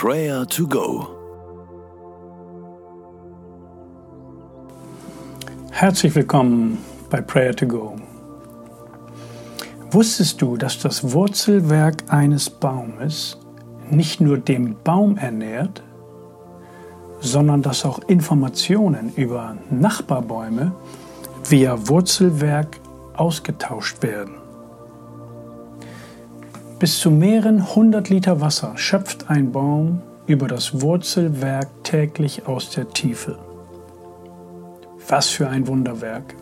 Prayer to Go. Herzlich willkommen bei Prayer to Go. Wusstest du, dass das Wurzelwerk eines Baumes nicht nur den Baum ernährt, sondern dass auch Informationen über Nachbarbäume via Wurzelwerk ausgetauscht werden? Bis zu mehreren hundert Liter Wasser schöpft ein Baum über das Wurzelwerk täglich aus der Tiefe. Was für ein Wunderwerk!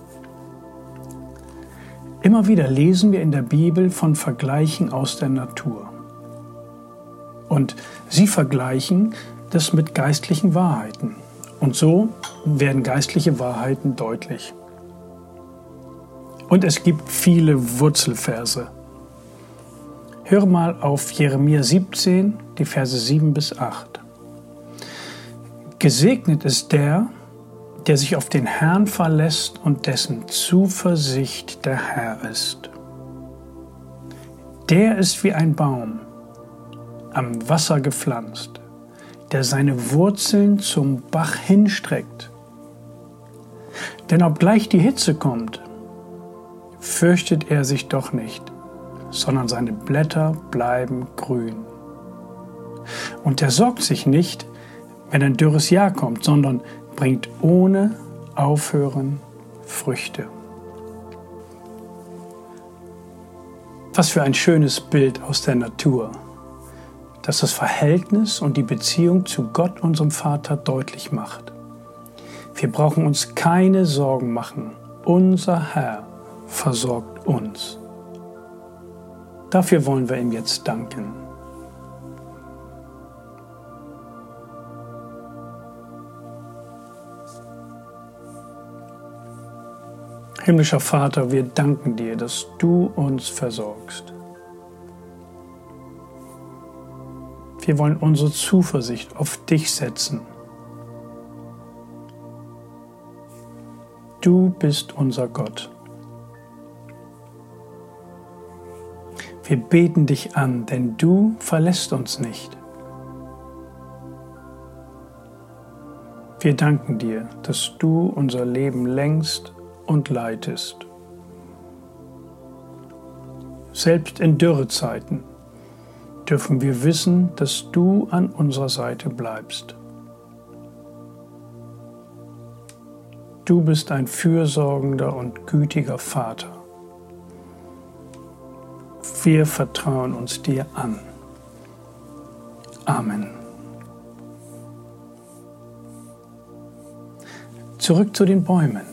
Immer wieder lesen wir in der Bibel von Vergleichen aus der Natur. Und sie vergleichen das mit geistlichen Wahrheiten. Und so werden geistliche Wahrheiten deutlich. Und es gibt viele Wurzelverse. Höre mal auf Jeremia 17, die Verse 7 bis 8. Gesegnet ist der, der sich auf den Herrn verlässt und dessen Zuversicht der Herr ist. Der ist wie ein Baum, am Wasser gepflanzt, der seine Wurzeln zum Bach hinstreckt. Denn obgleich die Hitze kommt, fürchtet er sich doch nicht sondern seine Blätter bleiben grün. Und er sorgt sich nicht, wenn ein dürres Jahr kommt, sondern bringt ohne Aufhören Früchte. Was für ein schönes Bild aus der Natur, das das Verhältnis und die Beziehung zu Gott, unserem Vater, deutlich macht. Wir brauchen uns keine Sorgen machen. Unser Herr versorgt uns. Dafür wollen wir ihm jetzt danken. Himmlischer Vater, wir danken dir, dass du uns versorgst. Wir wollen unsere Zuversicht auf dich setzen. Du bist unser Gott. Wir beten dich an, denn du verlässt uns nicht. Wir danken dir, dass du unser Leben längst und leitest. Selbst in Dürrezeiten dürfen wir wissen, dass du an unserer Seite bleibst. Du bist ein fürsorgender und gütiger Vater. Wir vertrauen uns dir an. Amen. Zurück zu den Bäumen.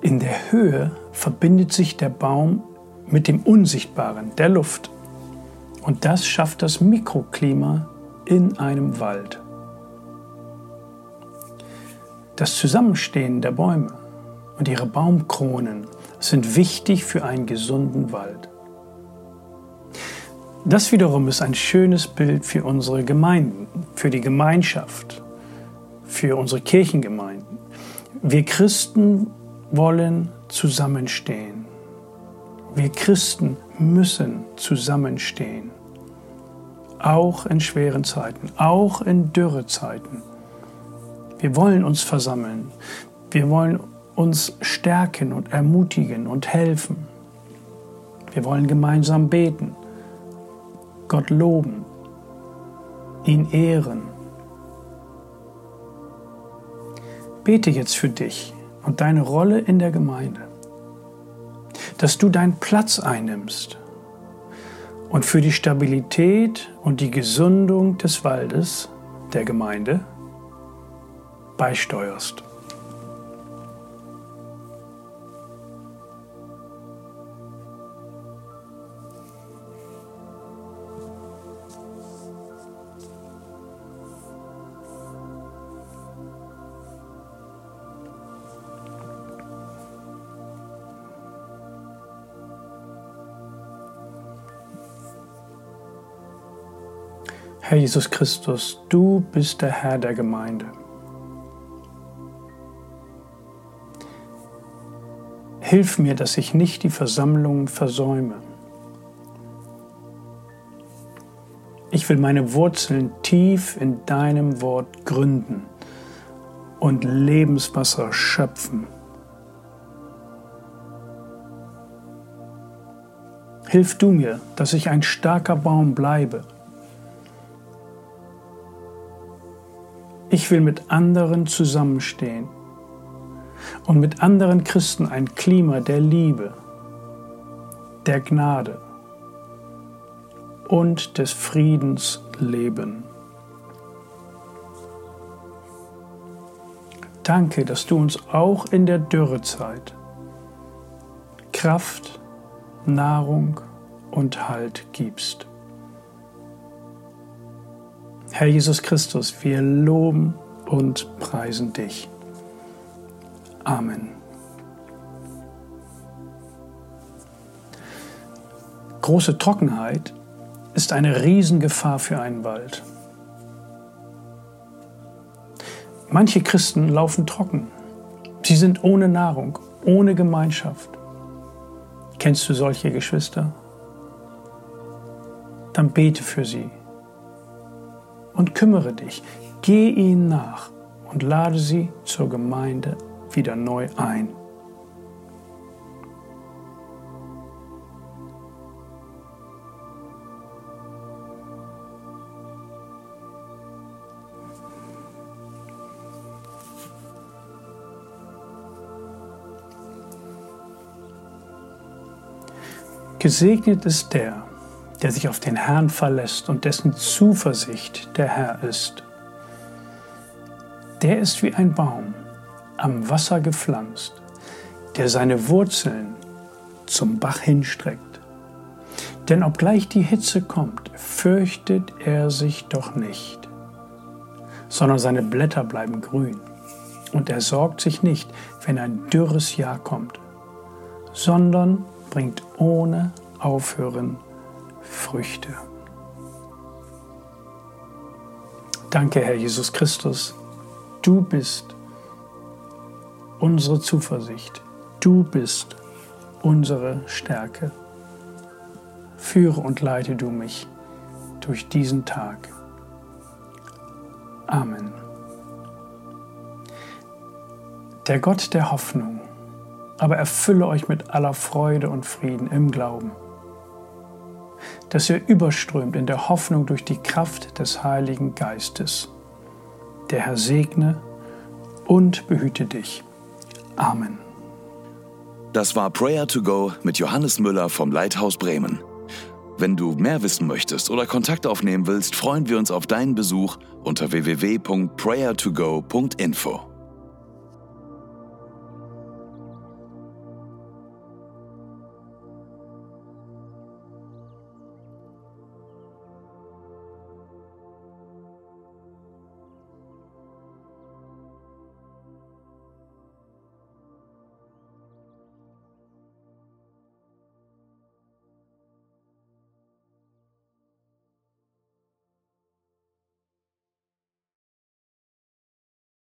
In der Höhe verbindet sich der Baum mit dem Unsichtbaren, der Luft. Und das schafft das Mikroklima in einem Wald. Das Zusammenstehen der Bäume und ihre Baumkronen sind wichtig für einen gesunden Wald. Das wiederum ist ein schönes Bild für unsere Gemeinden, für die Gemeinschaft, für unsere Kirchengemeinden. Wir Christen wollen zusammenstehen. Wir Christen müssen zusammenstehen. Auch in schweren Zeiten, auch in Dürrezeiten. Wir wollen uns versammeln. Wir wollen uns stärken und ermutigen und helfen. Wir wollen gemeinsam beten. Gott loben, ihn ehren. Bete jetzt für dich und deine Rolle in der Gemeinde, dass du deinen Platz einnimmst und für die Stabilität und die Gesundung des Waldes, der Gemeinde, beisteuerst. Herr Jesus Christus, du bist der Herr der Gemeinde. Hilf mir, dass ich nicht die Versammlung versäume. Ich will meine Wurzeln tief in deinem Wort gründen und Lebenswasser schöpfen. Hilf du mir, dass ich ein starker Baum bleibe. Ich will mit anderen zusammenstehen und mit anderen Christen ein Klima der Liebe, der Gnade und des Friedens leben. Danke, dass du uns auch in der Dürrezeit Kraft, Nahrung und Halt gibst. Herr Jesus Christus, wir loben und preisen dich. Amen. Große Trockenheit ist eine Riesengefahr für einen Wald. Manche Christen laufen trocken. Sie sind ohne Nahrung, ohne Gemeinschaft. Kennst du solche Geschwister? Dann bete für sie und kümmere dich. Geh ihnen nach und lade sie zur Gemeinde wieder neu ein. Gesegnet ist der, der sich auf den Herrn verlässt und dessen Zuversicht der Herr ist. Der ist wie ein Baum am Wasser gepflanzt, der seine Wurzeln zum Bach hinstreckt. Denn obgleich die Hitze kommt, fürchtet er sich doch nicht, sondern seine Blätter bleiben grün. Und er sorgt sich nicht, wenn ein dürres Jahr kommt, sondern bringt ohne Aufhören Früchte. Danke, Herr Jesus Christus. Du bist unsere Zuversicht. Du bist unsere Stärke. Führe und leite du mich durch diesen Tag. Amen. Der Gott der Hoffnung aber erfülle euch mit aller Freude und Frieden im Glauben, dass ihr überströmt in der Hoffnung durch die Kraft des Heiligen Geistes. Der Herr segne und behüte dich. Amen. Das war Prayer to Go mit Johannes Müller vom Leithaus Bremen. Wenn du mehr wissen möchtest oder Kontakt aufnehmen willst, freuen wir uns auf deinen Besuch unter www.prayertogo.info.